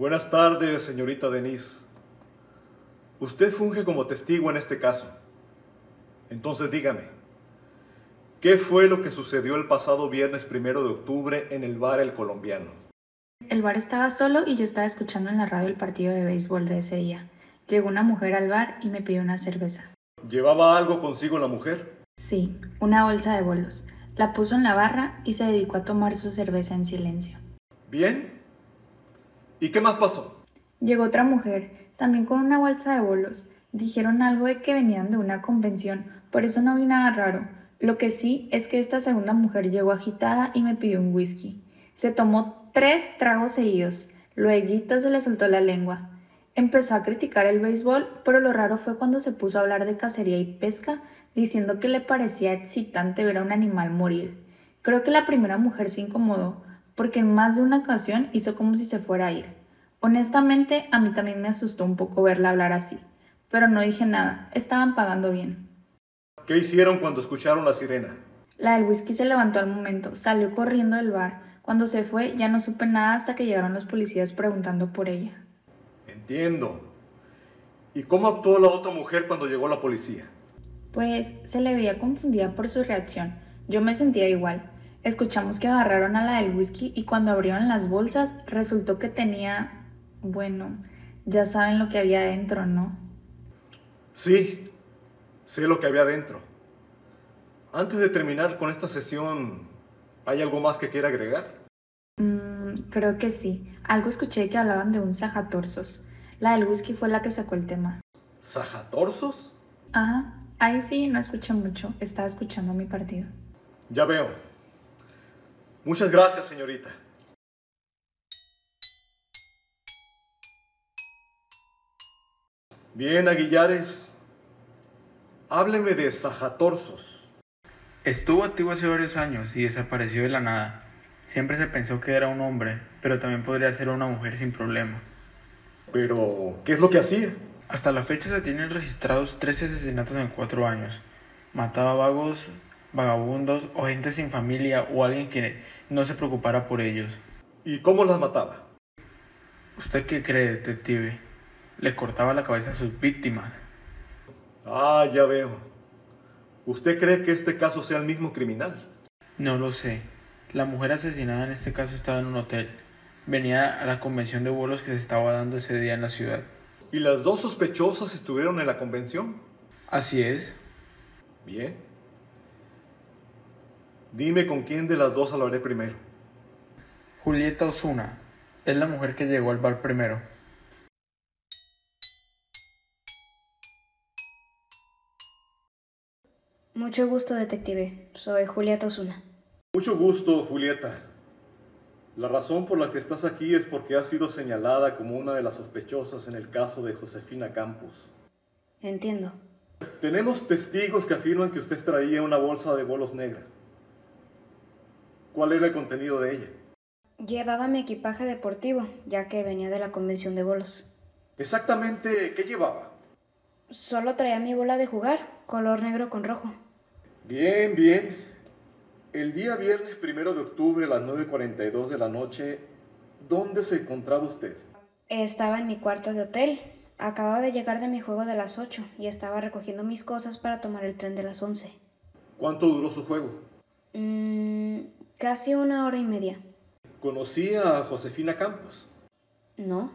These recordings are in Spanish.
Buenas tardes, señorita Denise. Usted funge como testigo en este caso. Entonces dígame, ¿qué fue lo que sucedió el pasado viernes primero de octubre en el bar El Colombiano? El bar estaba solo y yo estaba escuchando en la radio el partido de béisbol de ese día. Llegó una mujer al bar y me pidió una cerveza. ¿Llevaba algo consigo la mujer? Sí, una bolsa de bolos. La puso en la barra y se dedicó a tomar su cerveza en silencio. Bien. ¿Y qué más pasó? Llegó otra mujer, también con una bolsa de bolos. Dijeron algo de que venían de una convención, por eso no vi nada raro. Lo que sí es que esta segunda mujer llegó agitada y me pidió un whisky. Se tomó tres tragos seguidos. Luego se le soltó la lengua. Empezó a criticar el béisbol, pero lo raro fue cuando se puso a hablar de cacería y pesca, diciendo que le parecía excitante ver a un animal morir. Creo que la primera mujer se incomodó, porque en más de una ocasión hizo como si se fuera a ir. Honestamente, a mí también me asustó un poco verla hablar así, pero no dije nada, estaban pagando bien. ¿Qué hicieron cuando escucharon la sirena? La del whisky se levantó al momento, salió corriendo del bar. Cuando se fue ya no supe nada hasta que llegaron los policías preguntando por ella. Entiendo. ¿Y cómo actuó la otra mujer cuando llegó la policía? Pues se le veía confundida por su reacción. Yo me sentía igual. Escuchamos que agarraron a la del whisky y cuando abrieron las bolsas resultó que tenía, bueno, ya saben lo que había dentro, ¿no? Sí, sé lo que había dentro. Antes de terminar con esta sesión, ¿hay algo más que quiera agregar? Mm, creo que sí. Algo escuché que hablaban de un sajatorsos. La del whisky fue la que sacó el tema. ¿Sajatorsos? Ajá. Ahí sí, no escuché mucho. Estaba escuchando mi partido. Ya veo. Muchas gracias, señorita. Bien, Aguillares. Hábleme de Sajatorsos. Estuvo activo hace varios años y desapareció de la nada. Siempre se pensó que era un hombre, pero también podría ser una mujer sin problema. Pero, ¿qué es lo que hacía? Hasta la fecha se tienen registrados 13 asesinatos en cuatro años. Mataba vagos, vagabundos o gente sin familia o alguien que no se preocupara por ellos. ¿Y cómo las mataba? ¿Usted qué cree, detective? Le cortaba la cabeza a sus víctimas. Ah, ya veo. ¿Usted cree que este caso sea el mismo criminal? No lo sé. La mujer asesinada en este caso estaba en un hotel. Venía a la convención de vuelos que se estaba dando ese día en la ciudad. ¿Y las dos sospechosas estuvieron en la convención? Así es. Bien. Dime con quién de las dos hablaré primero. Julieta Osuna. Es la mujer que llegó al bar primero. Mucho gusto, detective. Soy Julieta Osuna. Mucho gusto, Julieta. La razón por la que estás aquí es porque has sido señalada como una de las sospechosas en el caso de Josefina Campos. Entiendo. Tenemos testigos que afirman que usted traía una bolsa de bolos negra. ¿Cuál era el contenido de ella? Llevaba mi equipaje deportivo, ya que venía de la convención de bolos. Exactamente, ¿qué llevaba? Solo traía mi bola de jugar, color negro con rojo. Bien, bien. El día viernes primero de octubre a las 9.42 de la noche, ¿dónde se encontraba usted? Estaba en mi cuarto de hotel. Acababa de llegar de mi juego de las 8 y estaba recogiendo mis cosas para tomar el tren de las 11. ¿Cuánto duró su juego? Mmm, Casi una hora y media. ¿Conocía a Josefina Campos? No.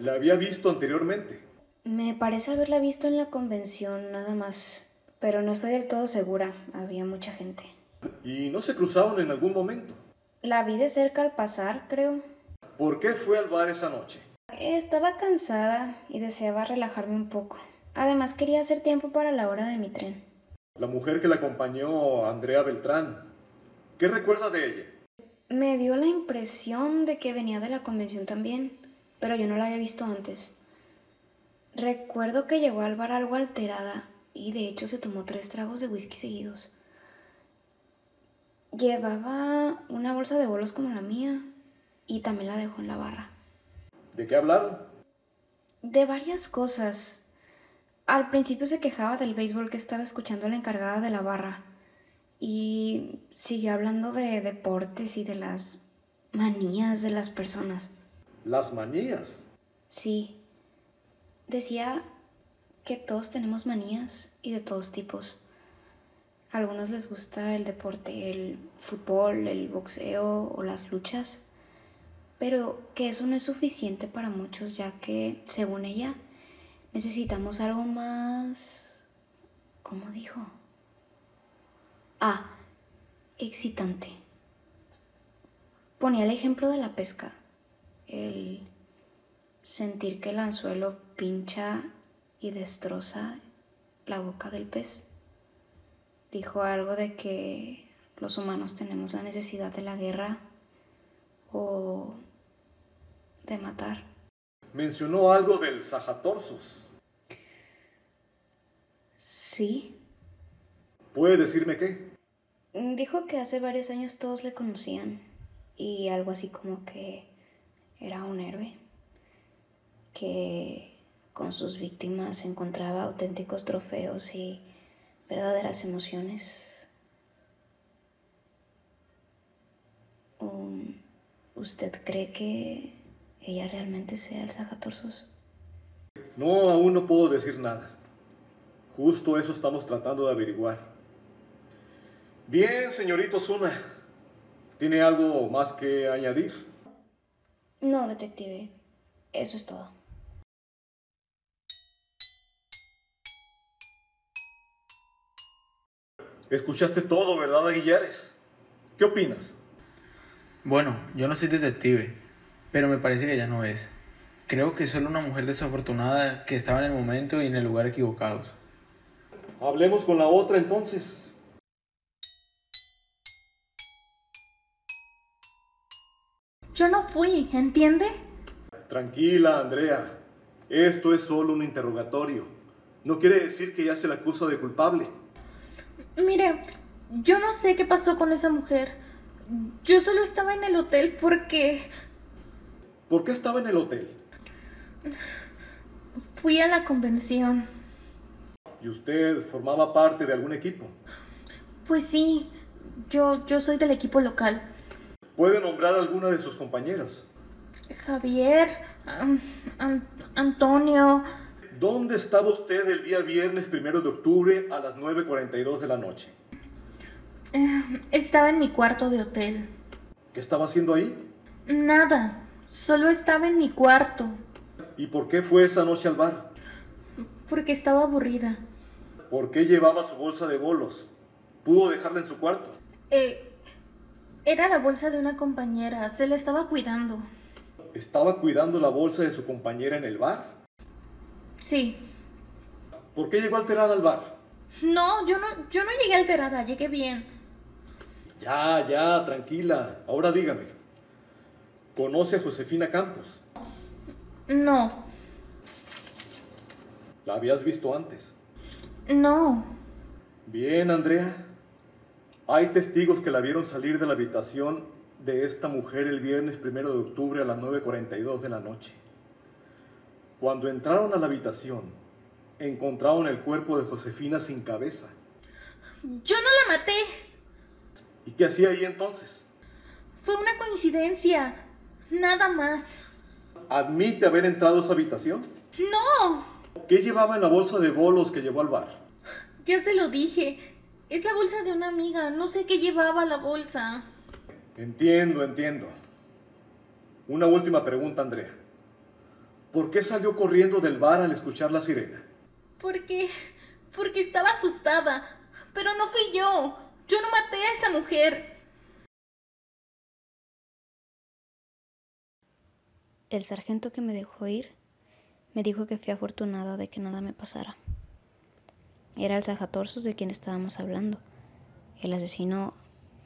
¿La había visto anteriormente? Me parece haberla visto en la convención, nada más. Pero no estoy del todo segura. Había mucha gente. ¿Y no se cruzaron en algún momento? La vi de cerca al pasar, creo. ¿Por qué fue al bar esa noche? Estaba cansada y deseaba relajarme un poco. Además quería hacer tiempo para la hora de mi tren. La mujer que la acompañó, Andrea Beltrán, ¿Qué recuerda de ella? Me dio la impresión de que venía de la convención también, pero yo no la había visto antes. Recuerdo que llegó al bar algo alterada y de hecho se tomó tres tragos de whisky seguidos. Llevaba una bolsa de bolos como la mía y también la dejó en la barra. ¿De qué hablaron? De varias cosas. Al principio se quejaba del béisbol que estaba escuchando la encargada de la barra y siguió hablando de deportes y de las manías de las personas. Las manías. Sí. Decía que todos tenemos manías y de todos tipos. A algunos les gusta el deporte, el fútbol, el boxeo o las luchas, pero que eso no es suficiente para muchos ya que, según ella, necesitamos algo más... ¿Cómo dijo? Ah, excitante. Ponía el ejemplo de la pesca, el sentir que el anzuelo pincha y destroza la boca del pez. Dijo algo de que los humanos tenemos la necesidad de la guerra o de matar. Mencionó algo del Sajatorsos. Sí. ¿Puede decirme qué? Dijo que hace varios años todos le conocían y algo así como que era un héroe, que con sus víctimas encontraba auténticos trofeos y verdaderas emociones. Um, ¿Usted cree que ella realmente sea el Sajatorsos? No, aún no puedo decir nada. Justo eso estamos tratando de averiguar. Bien, señorito Zuna. ¿Tiene algo más que añadir? No, detective. Eso es todo. Escuchaste todo, ¿verdad, Aguillares? ¿Qué opinas? Bueno, yo no soy detective, pero me parece que ya no es. Creo que es solo una mujer desafortunada que estaba en el momento y en el lugar equivocados. Hablemos con la otra entonces. Yo no fui, ¿entiende? Tranquila, Andrea. Esto es solo un interrogatorio. No quiere decir que ya se la acusa de culpable. Mire, yo no sé qué pasó con esa mujer. Yo solo estaba en el hotel porque ¿Por qué estaba en el hotel? fui a la convención. ¿Y usted formaba parte de algún equipo? Pues sí, yo, yo soy del equipo local. ¿Puede nombrar a alguna de sus compañeras? Javier, An- An- Antonio, ¿Dónde estaba usted el día viernes primero de octubre a las 9.42 de la noche? eh, estaba en mi cuarto de hotel. ¿Qué estaba haciendo ahí? Nada, solo estaba en mi cuarto ¿Y por qué fue esa noche al bar? porque estaba aburrida. ¿Por qué llevaba su bolsa de bolos? ¿Pudo dejarla en su cuarto? Eh, era la bolsa de una compañera, se la estaba cuidando. ¿Estaba cuidando la bolsa de su compañera en el bar? Sí. ¿Por qué llegó alterada al bar? No, yo no, yo no llegué alterada, llegué bien. Ya, ya, tranquila. Ahora dígame. ¿Conoce a Josefina Campos? No, ¿La habías visto antes? no. Bien, Andrea. Hay testigos que la vieron salir de la habitación de esta mujer el viernes primero de octubre a las 9.42 de la noche. Cuando entraron a la habitación, encontraron el cuerpo de Josefina sin cabeza. Yo no la maté. ¿Y qué hacía ahí entonces? Fue una coincidencia. Nada más. ¿Admite haber entrado a esa habitación? No. ¿Qué llevaba en la bolsa de bolos que llevó al bar? Ya se lo dije. Es la bolsa de una amiga. No sé qué llevaba la bolsa. Entiendo, entiendo. Una última pregunta, Andrea. ¿Por qué salió corriendo del bar al escuchar la sirena? Porque... Porque estaba asustada. Pero no fui yo. Yo no maté a esa mujer. El sargento que me dejó ir me dijo que fui afortunada de que nada me pasara. Era el Sajatorsos de quien estábamos hablando, el asesino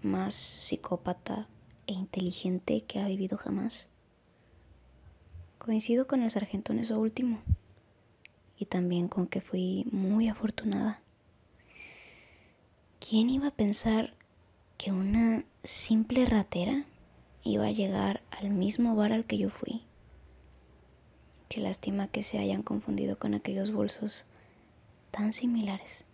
más psicópata e inteligente que ha vivido jamás. Coincido con el sargento en eso último y también con que fui muy afortunada. ¿Quién iba a pensar que una simple ratera iba a llegar al mismo bar al que yo fui? Qué lástima que se hayan confundido con aquellos bolsos tan similares.